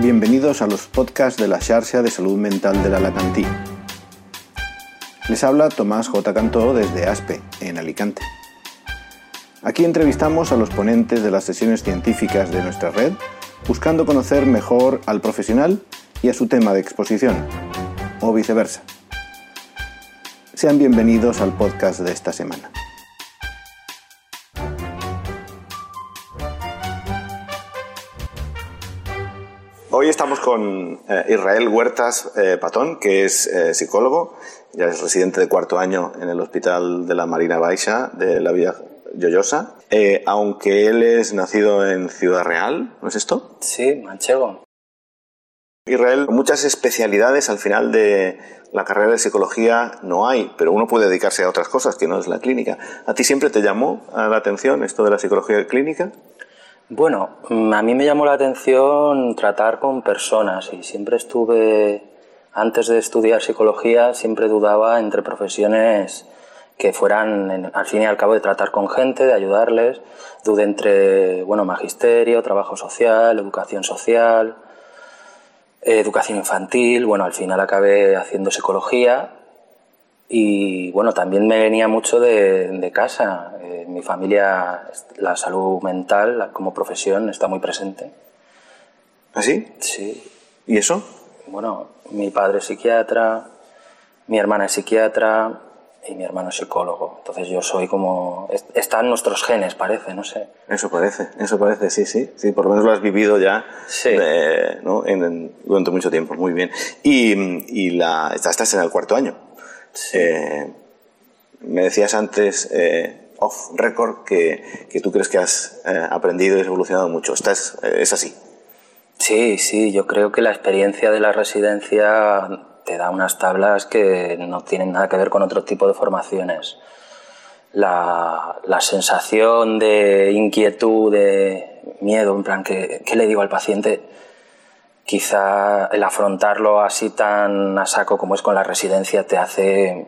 Bienvenidos a los podcasts de la Xarxa de Salud Mental de l'Alacantí. Les habla Tomás J. Cantó desde ASPE, en Alicante. Aquí entrevistamos a los ponentes de las sesiones científicas de nuestra red, buscando conocer mejor al profesional y a su tema de exposición, o viceversa. Sean bienvenidos al podcast de esta semana. Hoy estamos con eh, Israel Huertas eh, Patón, que es eh, psicólogo, ya es residente de cuarto año en el Hospital de la Marina Baixa de la Villa Lloyosa, aunque él es nacido en Ciudad Real, ¿no es esto? Sí, manchego. Israel, muchas especialidades al final de la carrera de psicología no hay, pero uno puede dedicarse a otras cosas que no es la clínica. ¿A ti siempre te llamó la atención esto de la psicología clínica? Bueno, mm, a mí me llamó la atención tratar con personas y siempre estuve, antes de estudiar psicología, siempre dudaba entre profesiones que fueran, al fin y al cabo, de tratar con gente, de ayudarles. Dudé entre, bueno, magisterio, trabajo social, educación social, educación infantil. Bueno, al final acabé haciendo psicología y bueno, también me venía mucho de, casa. En eh, mi familia, la salud mental como profesión está muy presente. ¿Ah, sí? Sí. ¿Y eso? Bueno, mi padre es psiquiatra, mi hermana es psiquiatra y mi hermano es psicólogo. Entonces yo soy como... Están nuestros genes, parece, no sé. Eso parece, eso parece, sí, sí. Sí, por lo menos lo has vivido ya sí. ¿no? durante mucho tiempo. Muy bien. Y, y la, estás en el cuarto año. Eh, me decías antes, eh, off record, que, que, tú crees que has eh, aprendido y evolucionado mucho. ¿Estás, ¿Es así? Sí, sí, yo creo que la experiencia de la residencia te da unas tablas que no tienen nada que ver con otro tipo de formaciones. La, la sensación de inquietud, de miedo, en plan, ¿qué, ¿qué le digo al paciente? Quizá el afrontarlo así tan a saco como es con la residencia te hace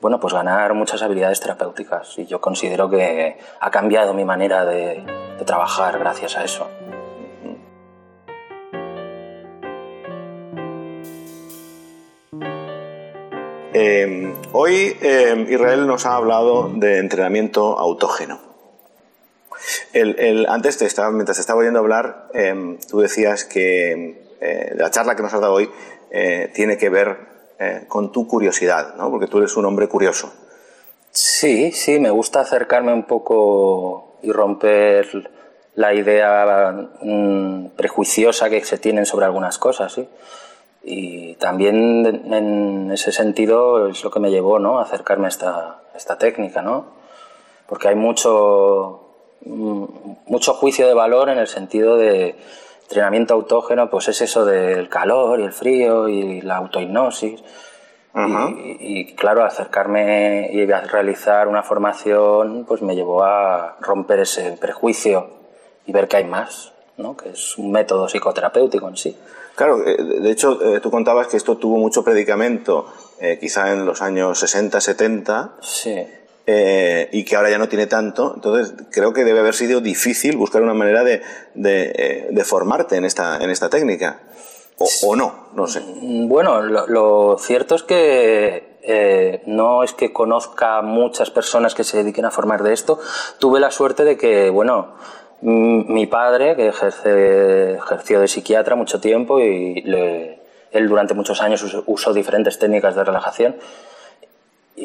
bueno, pues ganar muchas habilidades terapéuticas y yo considero que ha cambiado mi manera de, trabajar gracias a eso. Em, hoy em, Israel nos ha hablado de entrenamiento autógeno. El, antes, te estaba, mientras te estaba oyendo hablar, em, tú decías que eh, la charla que nos has dado hoy eh, tiene que ver eh, con tu curiosidad, ¿no? porque tú eres un hombre curioso. Sí, sí, me gusta acercarme un poco y romper la idea mm, prejuiciosa que se tienen sobre algunas cosas, ¿sí? Y también en ese sentido es lo que me llevó ¿no? a acercarme a esta, esta técnica, ¿no? Porque hay mucho, mm, mucho juicio de valor en el sentido de entrenamiento autógeno, pues es eso del calor y el frío y la autohipnosis. Y, claro, acercarme y a realizar una formación, pues me llevó a romper ese prejuicio y ver que hay más, ¿no? que es un método psicoterapéutico en sí. Claro, eh, de hecho, eh, tú contabas que esto tuvo mucho predicamento, eh, quizá en los años 60, 70. Sí. Eh, y que ahora ya no tiene tanto. Entonces, creo que debe haber sido difícil buscar una manera de, de, eh, formarte en esta, en esta técnica. O, no, no sé. Mm, bueno, lo, cierto es que eh, no es que conozca muchas personas que se dediquen a formar de esto. Tuve la suerte de que, bueno, mi padre, que ejerció de psiquiatra mucho tiempo y él durante muchos años usó diferentes técnicas de relajación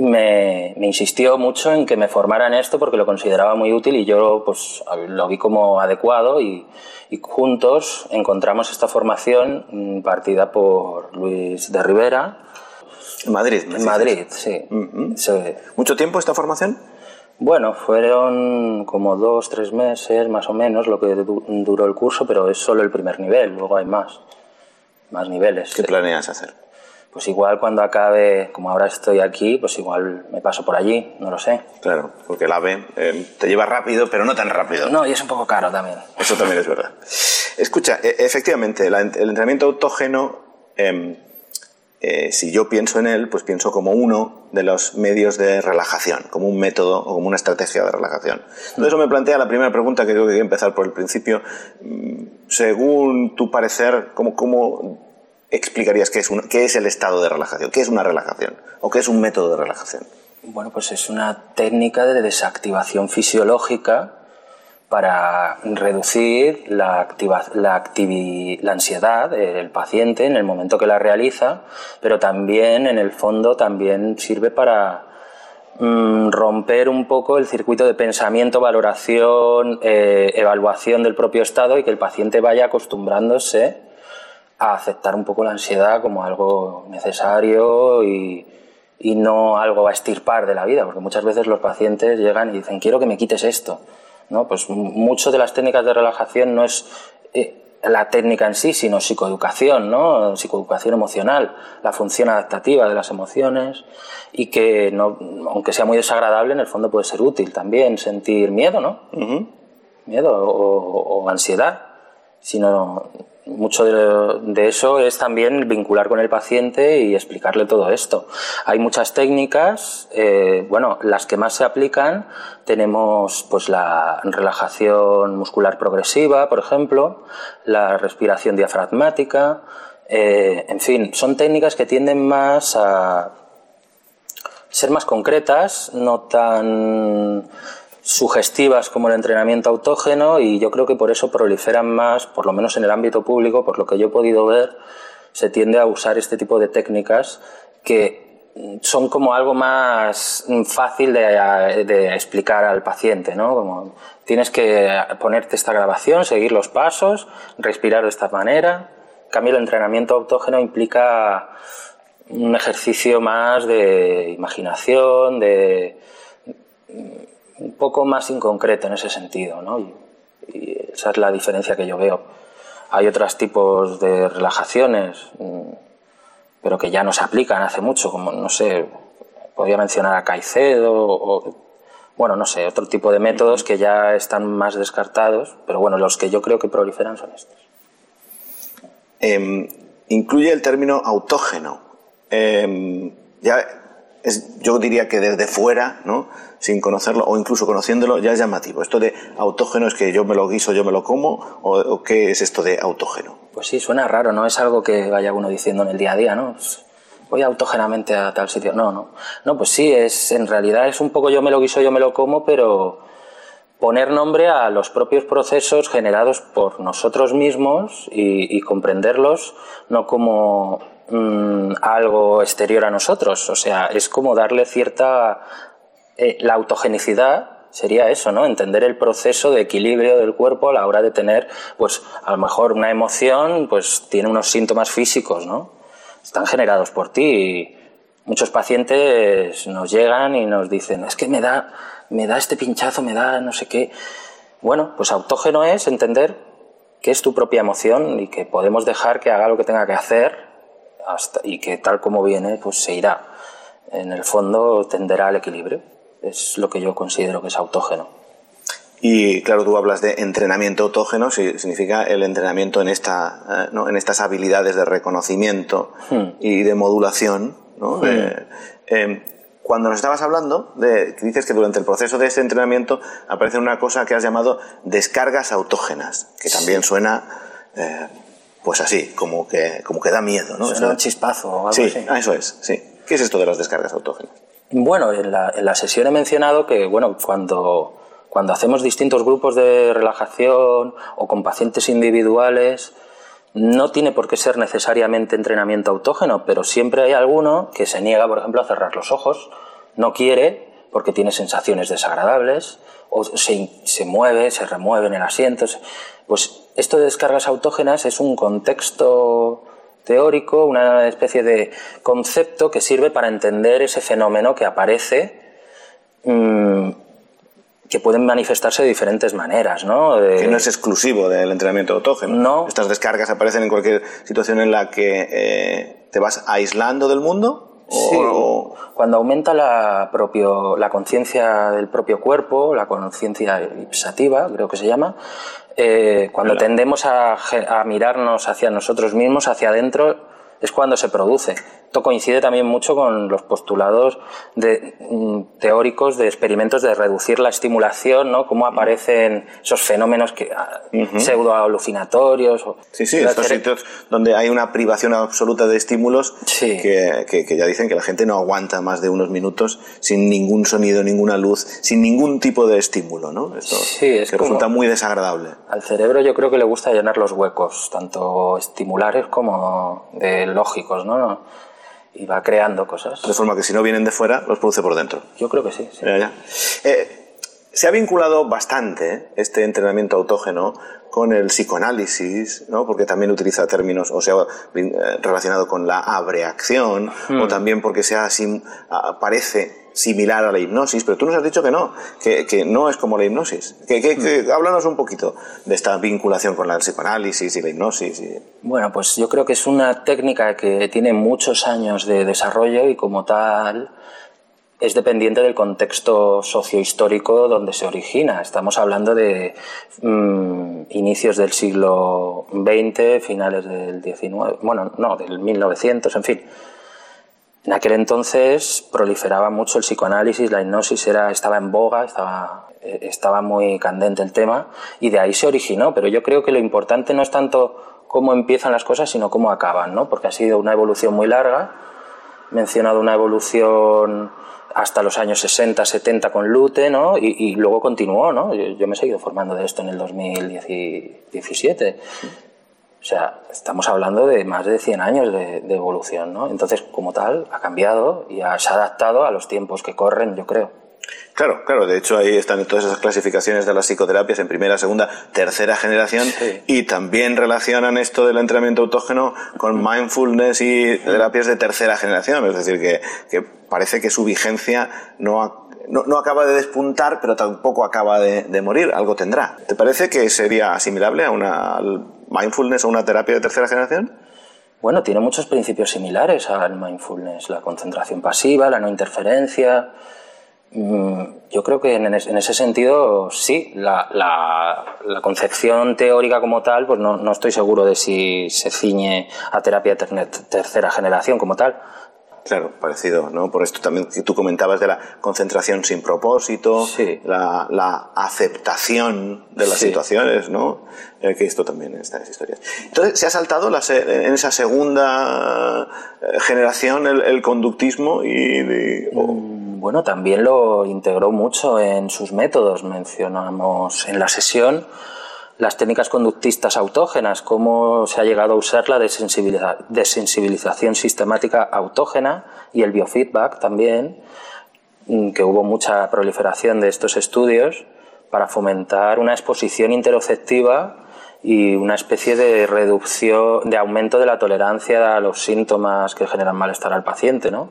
me, me, insistió mucho en que me formara en esto porque lo consideraba muy útil y yo pues, lo vi como adecuado y, y juntos encontramos esta formación mm, partida por Luis de Rivera. En Madrid. En Madrid, sí. ¿Mucho tiempo esta formación? Bueno, fueron como dos, tres meses más o menos lo que duró el curso, pero es solo el primer nivel, luego hay más, más niveles. ¿Qué planeas hacer? Pues igual cuando acabe, como ahora estoy aquí, pues igual me paso por allí, no lo sé. Claro, porque el AVE eh, te lleva rápido, pero no tan rápido. No, y es un poco caro también. Eso también es verdad. Escucha, e, efectivamente, el entrenamiento autógeno em, eh, si yo pienso en él, pues pienso como uno de los medios de relajación, como un método o como una estrategia de relajación. Entonces eso me plantea la primera pregunta que creo que hay que empezar por el principio. Mm, según tu parecer, ¿cómo, cómo explicarías qué es, qué es el estado de relajación? ¿Qué es una relajación? ¿O qué es un método de relajación? Bueno, pues es una técnica de desactivación fisiológica para reducir la, la, la ansiedad del paciente en el momento que la realiza, pero también en el fondo también sirve para mm, romper un poco el circuito de pensamiento, valoración, eh, evaluación del propio estado y que el paciente vaya acostumbrándose a aceptar un poco la ansiedad como algo necesario y, y no algo a estirpar de la vida, porque muchas veces los pacientes llegan y dicen quiero que me quites esto ¿no? Pues mucho de las técnicas de relajación no es eh, la técnica en sí, sino psicoeducación, ¿no? psicoeducación emocional, la función adaptativa de las emociones y que, no, aunque sea muy desagradable, en el fondo puede ser útil también sentir miedo, ¿no? Miedo o, o ansiedad, sino mucho de, eso es también vincular con el paciente y explicarle todo esto. Hay muchas técnicas, eh, bueno, las que más se aplican tenemos pues la relajación muscular progresiva, por ejemplo, la respiración diafragmática, eh, en fin, son técnicas que tienden más a ser más concretas, no tan sugestivas como el entrenamiento autógeno y yo creo que por eso proliferan más, por lo menos en el ámbito público, por lo que yo he podido ver, se tiende a usar este tipo de técnicas que son como algo más fácil de, explicar al paciente, ¿no? Como tienes que ponerte esta grabación, seguir los pasos, respirar de esta manera. En cambio, el entrenamiento autógeno implica un ejercicio más de imaginación, de un poco más inconcreto en ese sentido, ¿no? Y, esa es la diferencia que yo veo. Hay otros tipos de relajaciones, mm, pero que ya no se aplican hace mucho, como, no sé, podría mencionar a Caicedo o, bueno, no sé, otro tipo de métodos que ya están más descartados, pero bueno, los que yo creo que proliferan son estos. Em, incluye el término autógeno. Em, ya yo diría que desde fuera, ¿no? sin conocerlo o incluso conociéndolo, ya es llamativo. Esto de autógeno es que yo me lo guiso, yo me lo como, o, qué es esto de autógeno. Pues sí, suena raro, no es algo que vaya uno diciendo en el día a día, ¿no? Pues voy autógenamente a tal sitio. No, no. No, pues sí, es, en realidad es un poco yo me lo guiso, yo me lo como, pero poner nombre a los propios procesos generados por nosotros mismos y, y comprenderlos no como Mm, algo exterior a nosotros. O sea, es como darle cierta... Eh, la autogenicidad sería eso, ¿no? Entender el proceso de equilibrio del cuerpo a la hora de tener, pues, a lo mejor una emoción, pues, tiene unos síntomas físicos, ¿no? Están generados por ti. muchos pacientes nos llegan y nos dicen, es que me da, me da este pinchazo, me da no sé qué. Bueno, pues autógeno es entender que es tu propia emoción y que podemos dejar que haga lo que tenga que hacer y que tal como viene, pues se irá. En el fondo tenderá al equilibrio. Es lo que yo considero que es autógeno. Y claro, tú hablas de entrenamiento autógeno, significa el entrenamiento en, esta, eh, en estas habilidades de reconocimiento hmm. y de modulación. Hmm. Em, cuando nos estabas hablando, de, dices que durante el proceso de ese entrenamiento aparece una cosa que has llamado descargas autógenas, que también suena eh, pues así, como que, como que da miedo, ¿no? Es un chispazo o algo sí, así. Ah, eso es, sí. ¿Qué es esto de las descargas autógenas? Bueno, en la, en la sesión he mencionado que, bueno, cuando, cuando hacemos distintos grupos de relajación o con pacientes individuales, no tiene por qué ser necesariamente entrenamiento autógeno, pero siempre hay alguno que se niega, por ejemplo, a cerrar los ojos, no quiere porque tiene sensaciones desagradables, o se, se mueve, se remueve en el asiento. Pues esto de descargas autógenas es un contexto teórico, una especie de concepto que sirve para entender ese fenómeno que aparece, mm, que pueden manifestarse de diferentes maneras. ¿no? que no es exclusivo del entrenamiento autógeno. No. Estas descargas aparecen en cualquier situación en la que eh, te vas aislando del mundo. Sí, cuando aumenta la, la conciencia del propio cuerpo, la conciencia ipsativa, creo que se llama, eh, cuando tendemos a, mirarnos hacia nosotros mismos, hacia adentro, es cuando se produce. Esto coincide también mucho con los postulados de, mm, teóricos de experimentos de reducir la estimulación, ¿no? Cómo aparecen esos fenómenos que, ah, pseudo alucinatorios. sí, sí, estos sitios donde hay una privación absoluta de estímulos que, que, ya dicen que la gente no aguanta más de unos minutos sin ningún sonido, ninguna luz, sin ningún tipo de estímulo, ¿no? Esto sí, es resulta muy desagradable. Al cerebro yo creo que le gusta llenar los huecos, tanto estimulares como de lógicos, ¿no? Y va creando cosas. De forma que si no vienen de fuera, los produce por dentro. Yo creo que sí. Eh, se ha vinculado bastante este entrenamiento autógeno con el psicoanálisis, ¿no? porque también utiliza términos, o sea, eh, relacionado con la abreacción, o hmm. también porque se parece similar a la hipnosis, pero tú nos has dicho que no, que, no es como la hipnosis. Que, háblanos un poquito de esta vinculación con el psicoanálisis y la hipnosis. Bueno, pues yo creo que es una técnica que tiene muchos años de desarrollo y como tal es dependiente del contexto sociohistórico donde se origina. Estamos hablando de mm, inicios del siglo XX, finales del XIX, bueno, no, del 1900, en fin. En aquel entonces proliferaba mucho el psicoanálisis, la hipnosis era, estaba en boga, estaba, eh, estaba muy candente el tema y de ahí se originó. Pero yo creo que lo importante no es tanto cómo empiezan las cosas, sino cómo acaban, ¿no? porque ha sido una evolución muy larga. He mencionado una evolución hasta los años 60, 70 con Lute, ¿no? Y, luego continuó, ¿no? Yo, yo, me he seguido formando de esto en el 2017. O sea, estamos hablando de más de 100 años de, evolución, ¿no? Entonces, como tal, ha cambiado y se ha adaptado a los tiempos que corren, yo creo. Claro, claro, de hecho ahí están todas esas clasificaciones de las psicoterapias en primera, segunda, tercera generación y también relacionan esto del entrenamiento autógeno con mindfulness y terapias de tercera generación, es decir, que, que parece que su vigencia no, no, no, acaba de despuntar, pero tampoco acaba de, de, morir, algo tendrá. ¿Te parece que sería asimilable a una mindfulness o una terapia de tercera generación? Bueno, tiene muchos principios similares al mindfulness, la concentración pasiva, la no interferencia. Mm, yo creo que en ese sentido sí, la, la, concepción teórica como tal, pues no, no, estoy seguro de si se ciñe a terapia de tercera generación como tal, Claro, parecido, ¿no? Por esto también que tú comentabas de la concentración sin propósito, la, aceptación de las situaciones, ¿no? Eh, que esto también está en esas historias. Entonces, ¿se ha saltado en esa segunda eh, generación el, conductismo y... Mm, bueno, también lo integró mucho en sus métodos. Mencionamos en la sesión las técnicas conductistas autógenas, cómo se ha llegado a usar la desensibilización sistemática autógena y el biofeedback también, mm, que hubo mucha proliferación de estos estudios para fomentar una exposición interoceptiva y una especie de reducción, de aumento de la tolerancia a los síntomas que generan malestar al paciente. ¿no?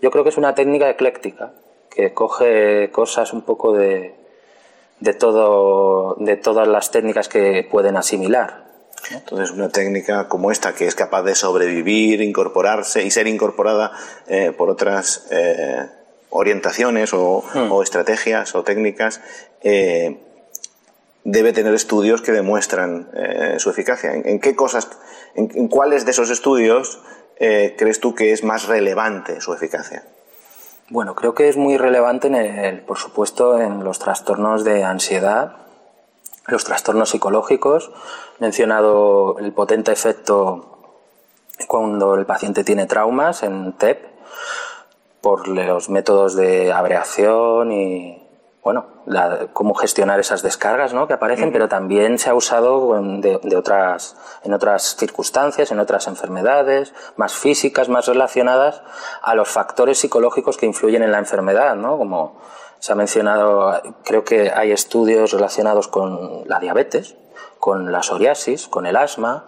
Yo creo que es una técnica ecléctica que coge cosas un poco de, de, todo, de todas las técnicas que pueden asimilar. Entonces, una técnica como esta, que es capaz de sobrevivir, incorporarse y ser incorporada eh, por otras eh, orientaciones hmm. o, estrategias o técnicas, eh, debe tener estudios que demuestran su eficacia. ¿En, qué cosas, en, cuáles de esos estudios crees tú que es más relevante su eficacia? Bueno, creo que es muy relevante, en el, por supuesto, en los trastornos de ansiedad, los trastornos psicológicos. He mencionado el potente efecto cuando el paciente tiene traumas en TEP por los métodos de abreación y bueno, cómo gestionar esas descargas ¿no? que aparecen, pero también se ha usado de, otras, en otras circunstancias, en otras enfermedades, más físicas, más relacionadas a los factores psicológicos que influyen en la enfermedad, ¿no? como se ha mencionado, creo que hay estudios relacionados con la diabetes, con la psoriasis, con el asma,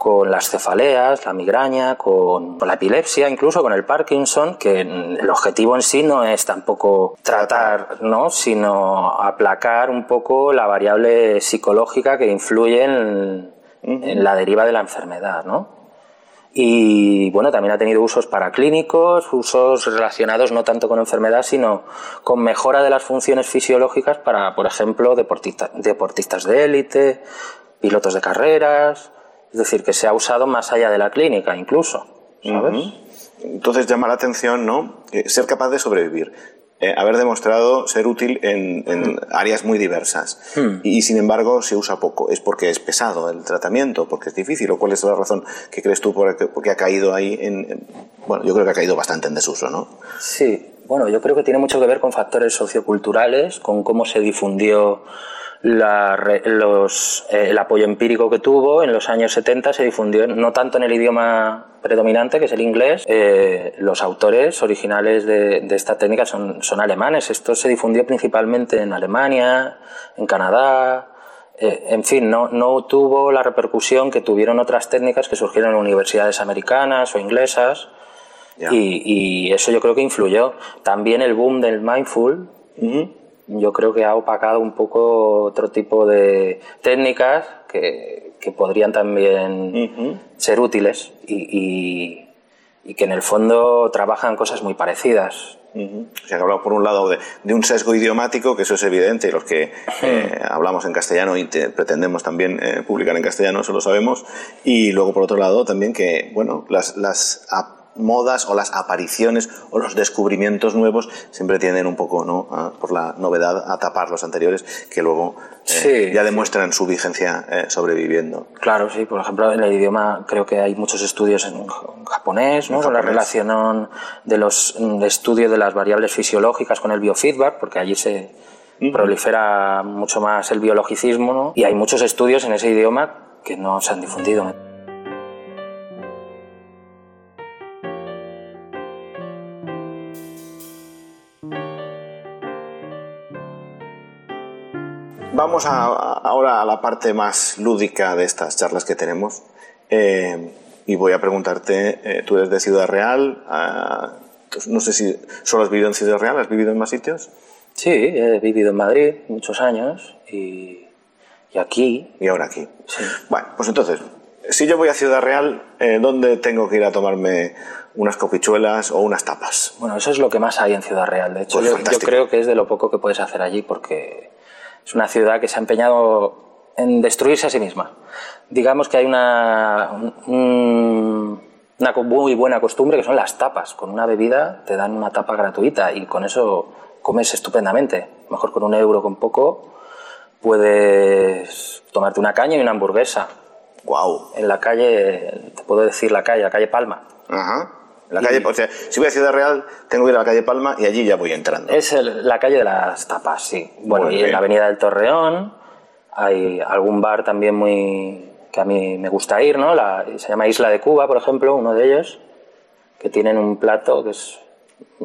con las cefaleas, la migraña, con, la epilepsia, incluso con el Parkinson, que el objetivo en sí no es tampoco tratar, ¿no? sino aplacar un poco la variable psicológica que influye en, la deriva de la enfermedad. ¿no? Y bueno, también ha tenido usos paraclínicos, usos relacionados no tanto con enfermedad, sino con mejora de las funciones fisiológicas para, por ejemplo, deportistas de élite, pilotos de carreras, es decir, que se ha usado más allá de la clínica incluso, ¿sabes? Entonces llama la atención, ¿no? ser capaz de sobrevivir. Eh, haber demostrado ser útil en, hmm. áreas muy diversas. Hmm. Y, sin embargo se usa poco. ¿Es porque es pesado el tratamiento? ¿Porque es difícil? ¿O cuál es la razón que crees tú por porque ha caído ahí en, Bueno, yo creo que ha caído bastante en desuso, ¿no? Sí, bueno, yo creo que tiene mucho que ver con factores socioculturales, con cómo se difundió los, eh, el apoyo empírico que tuvo en los años 70 se difundió no tanto en el idioma predominante, que es el inglés. Eh, los autores originales de, esta técnica son, son, alemanes. Esto se difundió principalmente en Alemania, en Canadá. Eh, en fin, no, no tuvo la repercusión que tuvieron otras técnicas que surgieron en universidades americanas o inglesas. Y, eso yo creo que influyó. También el boom del mindful yo creo que ha opacado un poco otro tipo de técnicas que, que podrían también ser útiles y, y, que en el fondo trabajan cosas muy parecidas. O sea, que hablamos por un lado de, de, un sesgo idiomático, que eso es evidente, y los que eh, hablamos en castellano y pretendemos también eh, publicar en castellano, eso lo sabemos, y luego por otro lado también que, bueno, las, las modas o las apariciones o los descubrimientos nuevos siempre tienden un poco, ¿no? por la novedad, a tapar los anteriores que luego eh, ya demuestran su vigencia eh, sobreviviendo. Claro, sí. Por ejemplo, en el idioma creo que hay muchos estudios en japonés, ¿no? con la relación de los estudios de las variables fisiológicas con el biofeedback, porque allí se prolifera mucho más el biologicismo, ¿no? Y hay muchos estudios en ese idioma que no se han difundido. Vamos ahora a la parte más lúdica de estas charlas que tenemos. Eh, y voy a preguntarte, eh, tú eres de Ciudad Real, ah, no sé si solo has vivido en Ciudad Real, ¿has vivido en más sitios? Sí, he vivido en Madrid muchos años y, aquí. Y ahora aquí. Sí. Bueno, pues entonces, si yo voy a Ciudad Real, eh, ¿dónde tengo que ir a tomarme unas copichuelas o unas tapas? Bueno, eso es lo que más hay en Ciudad Real. De hecho, pues yo, creo que es de lo poco que puedes hacer allí porque es una ciudad que se ha empeñado en destruirse a sí misma. Digamos que hay una, una muy buena costumbre que son las tapas. Con una bebida te dan una tapa gratuita y con eso comes estupendamente. Mejor con un euro, con poco, puedes tomarte una caña y una hamburguesa. Wow. En la calle, te puedo decir la calle, la calle Palma. Ajá. La calle, o sea, si voy a Ciudad Real, tengo que ir a la calle Palma y allí ya voy entrando. Es la calle de las tapas, sí. Bueno, y en la avenida del Torreón hay algún bar también muy que a mí me gusta ir, ¿no? se llama Isla de Cuba, por ejemplo, uno de ellos, que tienen un plato que es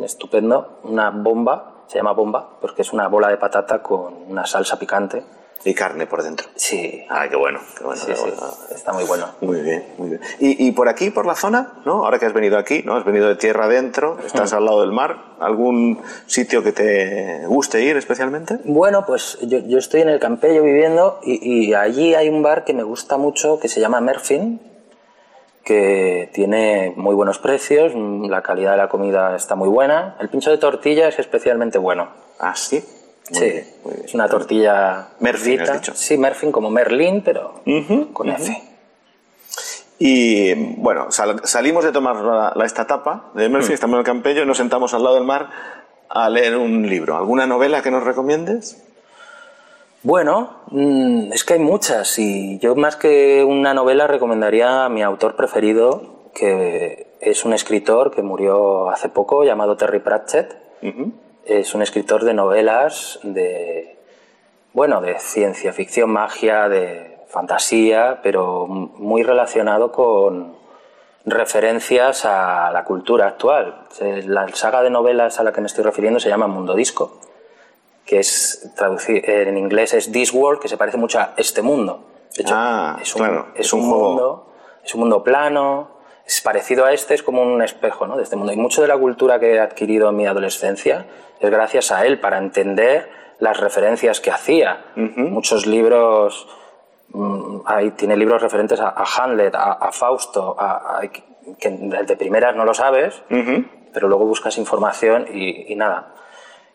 estupendo, una bomba, se llama bomba, porque es una bola de patata con una salsa picante y carne por dentro. Sí. Ah, qué bueno, qué bueno. Sí, sí, está muy bueno. Muy bien, muy bien. Y, y, por aquí, por la zona, ¿no? Ahora que has venido aquí, ¿no? Has venido de tierra adentro, estás al lado del mar. ¿Algún sitio que te guste ir especialmente? Bueno, pues yo, yo estoy en el Campello viviendo y, y, allí hay un bar que me gusta mucho que se llama Merfin, que tiene muy buenos precios, la calidad de la comida está muy buena. El pincho de tortilla es especialmente bueno. Ah, sí sí, es una tortilla dicho. Sí, Merfin como Merlin, pero con F. Y bueno, salimos de tomar la, esta tapa de Merfin, estamos en el Campello y nos sentamos al lado del mar a leer un libro. ¿Alguna novela que nos recomiendes? Bueno, mm, es que hay muchas y yo más que una novela recomendaría a mi autor preferido, que es un escritor que murió hace poco llamado Terry Pratchett es un escritor de novelas de, bueno, de ciencia ficción, magia, de fantasía, pero muy relacionado con referencias a la cultura actual. La saga de novelas a la que me estoy refiriendo se llama Mundo Disco, que es traducir en inglés es This World, que se parece mucho a este mundo. De hecho, ah, es un, es un, mundo, es un mundo plano, es parecido a este, es como un espejo ¿no? de este mundo. Y mucho de la cultura que he adquirido en mi adolescencia es gracias a él para entender las referencias que hacía. Muchos libros, mm, tiene libros referentes a, Hamlet, a, Fausto, que de primeras no lo sabes, pero luego buscas información y, nada.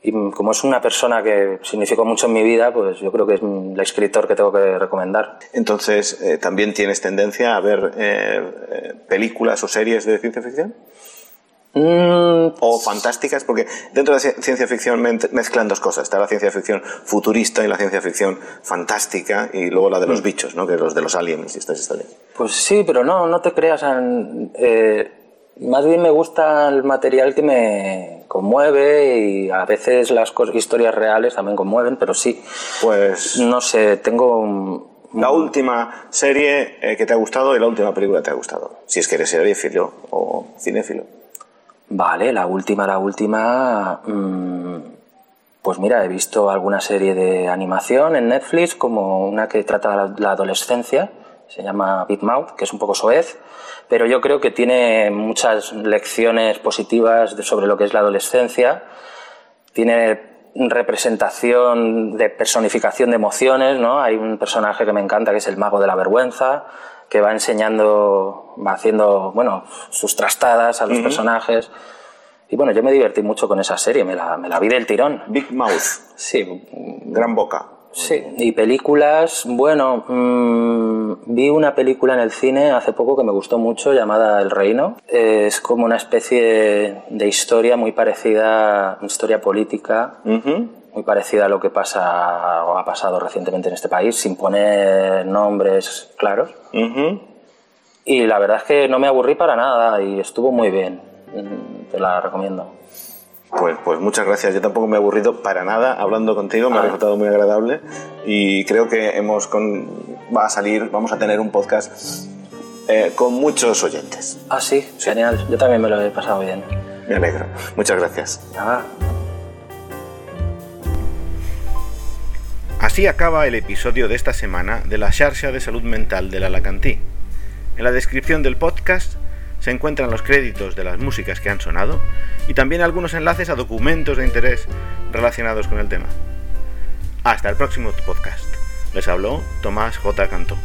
Y como es una persona que significó mucho en mi vida, pues yo creo que es el escritor que tengo que recomendar. Entonces, eh, ¿también tienes tendencia a ver eh, eh, películas o series de ciencia ficción? Mm, o fantásticas, porque dentro de la ciencia ficción mezclan dos cosas. Está la ciencia ficción futurista y la ciencia ficción fantástica, y luego la de los mm. bichos, ¿no? que es los de los aliens y estas historias. Pues sí, pero no, no te creas. Eh, más bien me gusta el material que me conmueve y a veces las historias reales también conmueven, pero sí. Pues. No sé, tengo. La última serie eh, que te ha gustado y la última película que te ha gustado. Si es que eres seriéfilo o cinéfilo. Vale, la última, la última. Mm, pues mira, he visto alguna serie de animación en Netflix, como una que trata la adolescencia, se llama Big Mouth, que es un poco soez, pero yo creo que tiene muchas lecciones positivas sobre lo que es la adolescencia. Tiene representación de personificación de emociones, ¿no? Hay un personaje que me encanta que es el mago de la vergüenza, que va enseñando, va haciendo, bueno, sus trastadas a los personajes. Y bueno, yo me divertí mucho con esa serie, me la, me la vi del tirón. Big Mouth. Sí. Gran boca. Sí, y películas, bueno, mm, vi una película en el cine hace poco que me gustó mucho llamada El Reino. Es como una especie de historia muy parecida, historia política, muy parecida a lo que pasa o ha pasado recientemente en este país, sin poner nombres claros. Y la verdad es que no me aburrí para nada y estuvo muy bien. Te la recomiendo. Pues, pues muchas gracias. Yo tampoco me he aburrido para nada hablando contigo. Me ha resultado muy agradable y creo que hemos con, va a salir, vamos a tener un podcast eh, con muchos oyentes. Ah, sí, genial. Yo también me lo he pasado bien. Me alegro. Muchas gracias. Así acaba el episodio de esta semana de la Xarxa de Salud Mental de la Alacantí. En la descripción del podcast se encuentran los créditos de las músicas que han sonado y también algunos enlaces a documentos de interés relacionados con el tema. Hasta el próximo podcast. Les habló Tomás J. Cantó.